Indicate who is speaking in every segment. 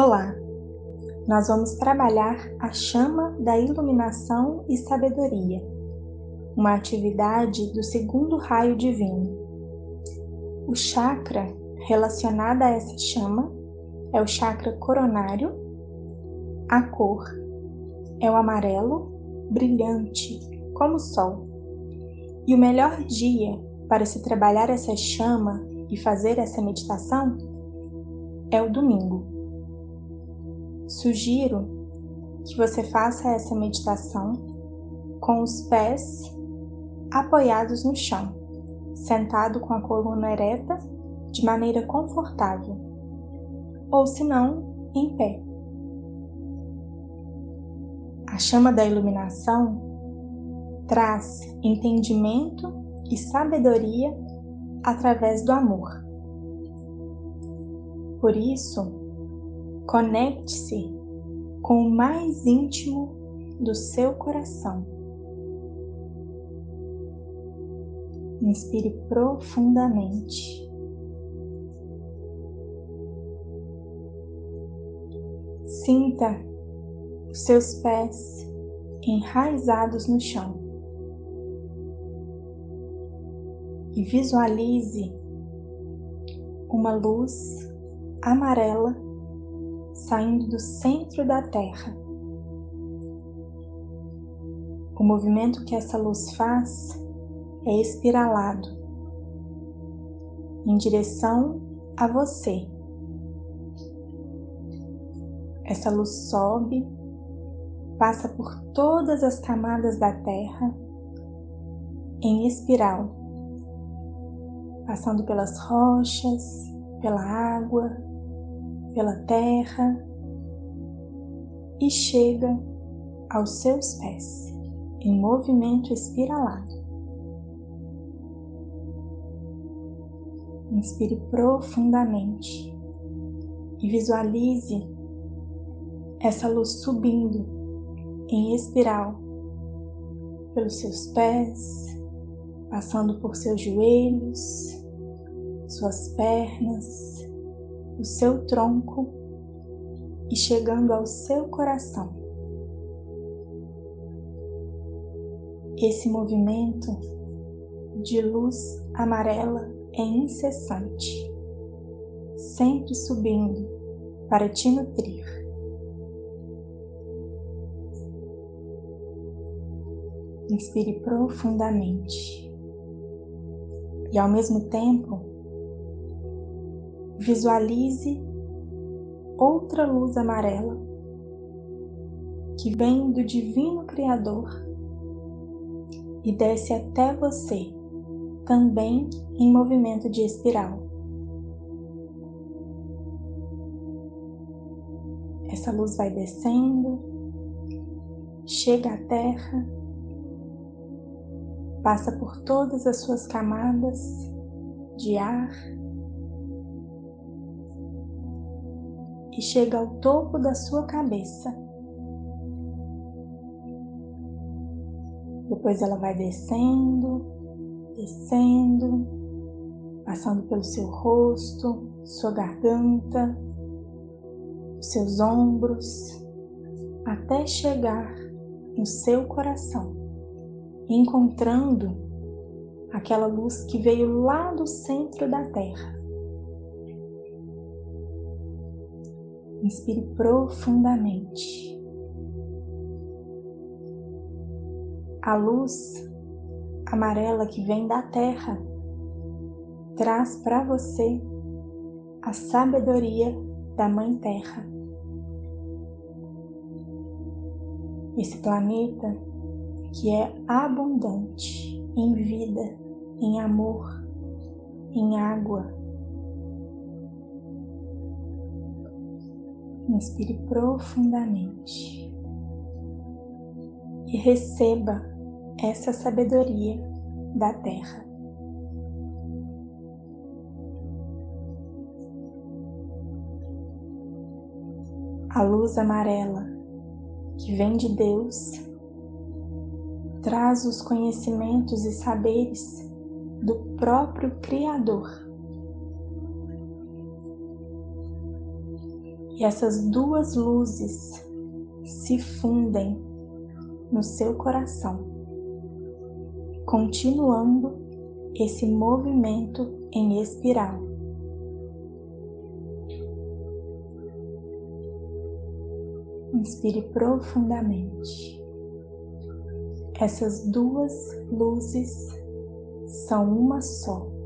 Speaker 1: Olá! Nós vamos trabalhar a chama da iluminação e sabedoria, uma atividade do segundo raio divino. O chakra relacionado a essa chama é o chakra coronário, a cor é o amarelo brilhante, como o sol. E o melhor dia para se trabalhar essa chama e fazer essa meditação é o domingo. Sugiro que você faça essa meditação com os pés apoiados no chão, sentado com a coluna ereta de maneira confortável, ou se não, em pé. A chama da iluminação traz entendimento e sabedoria através do amor. Por isso, Conecte-se com o mais íntimo do seu coração. Inspire profundamente. Sinta os seus pés enraizados no chão e visualize uma luz amarela saindo do centro da Terra. O movimento que essa luz faz é espiralado em direção a você. Essa luz sobe, passa por todas as camadas da Terra em espiral, passando pelas rochas, pela água, pela terra e chega aos seus pés em movimento espiralado. Inspire profundamente e visualize essa luz subindo em espiral pelos seus pés, passando por seus joelhos, suas pernas, o seu tronco e chegando ao seu coração. Esse movimento de luz amarela é incessante, sempre subindo para te nutrir. Inspire profundamente e, ao mesmo tempo, visualize outra luz amarela que vem do Divino Criador e desce até você, também em movimento de espiral. Essa luz vai descendo, chega à Terra, passa por todas as suas camadas de ar e chega ao topo da sua cabeça. Depois ela vai descendo, descendo, passando pelo seu rosto, sua garganta, seus ombros, até chegar no seu coração, encontrando aquela luz que veio lá do centro da Terra. Inspire profundamente. A luz amarela que vem da terra traz para você a sabedoria da Mãe Terra. Esse planeta que é abundante em vida, em amor, em água, Inspire profundamente e receba essa sabedoria da Terra. A luz amarela que vem de Deus traz os conhecimentos e saberes do próprio Criador E essas duas luzes se fundem no seu coração, continuando esse movimento em espiral. Inspire profundamente. Essas duas luzes são uma só.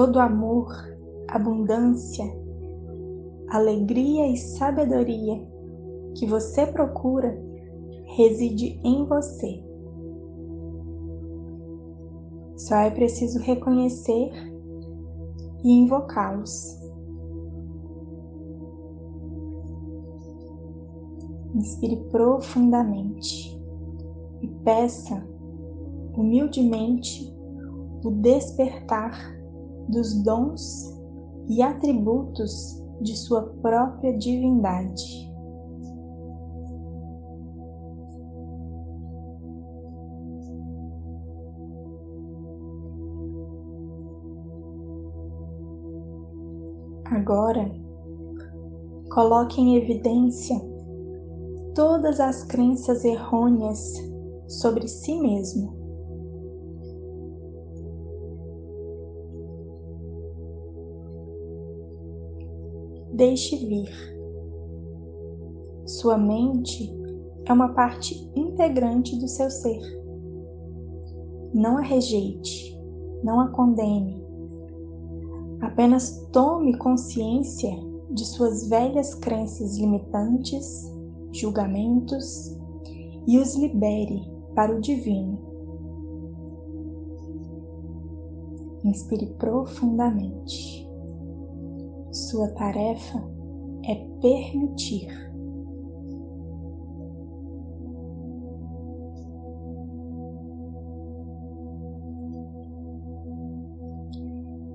Speaker 1: Todo amor, abundância, alegria e sabedoria que você procura reside em você. Só é preciso reconhecer e invocá-los. Inspire profundamente e peça humildemente o despertar dos dons e atributos de sua própria divindade. Agora, coloque em evidência todas as crenças errôneas sobre si mesmo. Deixe vir. Sua mente é uma parte integrante do seu ser. Não a rejeite, não a condene, Apenas tome consciência de suas velhas crenças limitantes, julgamentos e os libere para o divino. Inspire profundamente. Sua tarefa é permitir.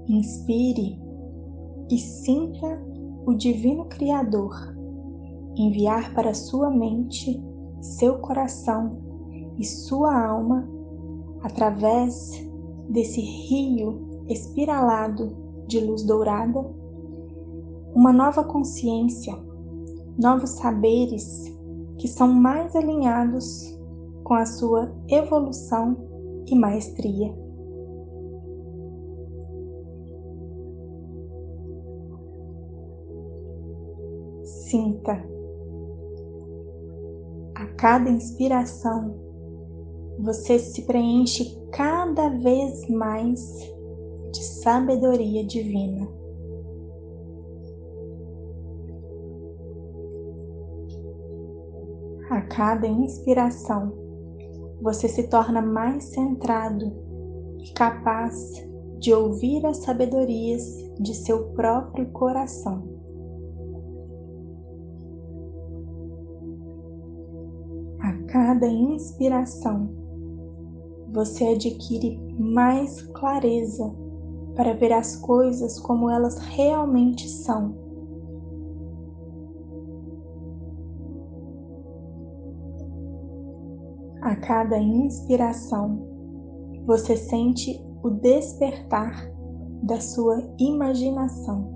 Speaker 1: Inspire e sinta o Divino Criador enviar para sua mente, seu coração e sua alma através desse rio espiralado de luz dourada uma nova consciência, novos saberes que são mais alinhados com a sua evolução e maestria. sinta. A cada inspiração, você se preenche cada vez mais de sabedoria divina. Cada inspiração, você se torna mais centrado e capaz de ouvir as sabedorias de seu próprio coração. cada inspiração, você adquire mais clareza para ver as coisas como elas realmente são. A cada inspiração, você sente o despertar da sua imaginação.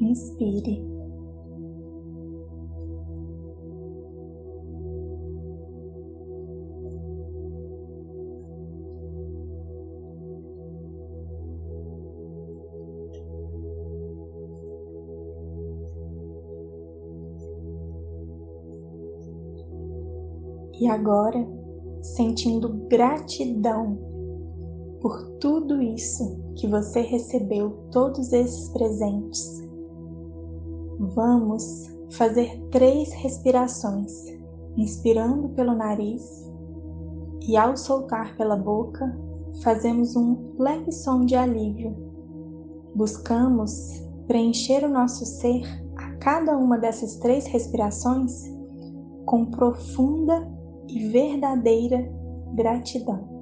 Speaker 1: inspire. E agora, sentindo gratidão por tudo isso que você recebeu, todos esses presentes, Vamos fazer três respirações, inspirando pelo nariz e ao soltar pela boca, fazemos um leve som de alívio. Buscamos preencher o nosso ser a cada uma dessas três respirações com profunda e verdadeira gratidão.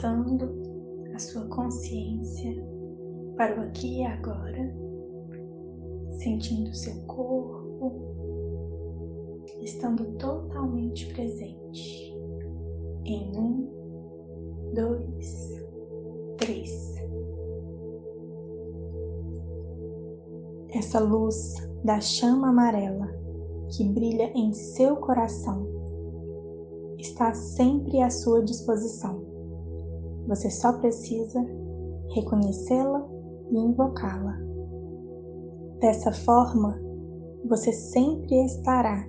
Speaker 1: Voltando a sua consciência para o aqui e agora, sentindo seu corpo, estando totalmente presente. Em um, dois, três. Essa luz da chama amarela que brilha em seu coração está sempre à sua disposição. Você só precisa reconhecê-la e invocá-la. Dessa forma, você sempre estará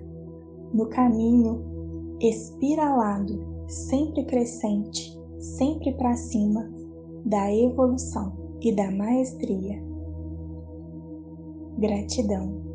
Speaker 1: no caminho espiralado, sempre crescente, sempre para cima da evolução e da maestria. Gratidão.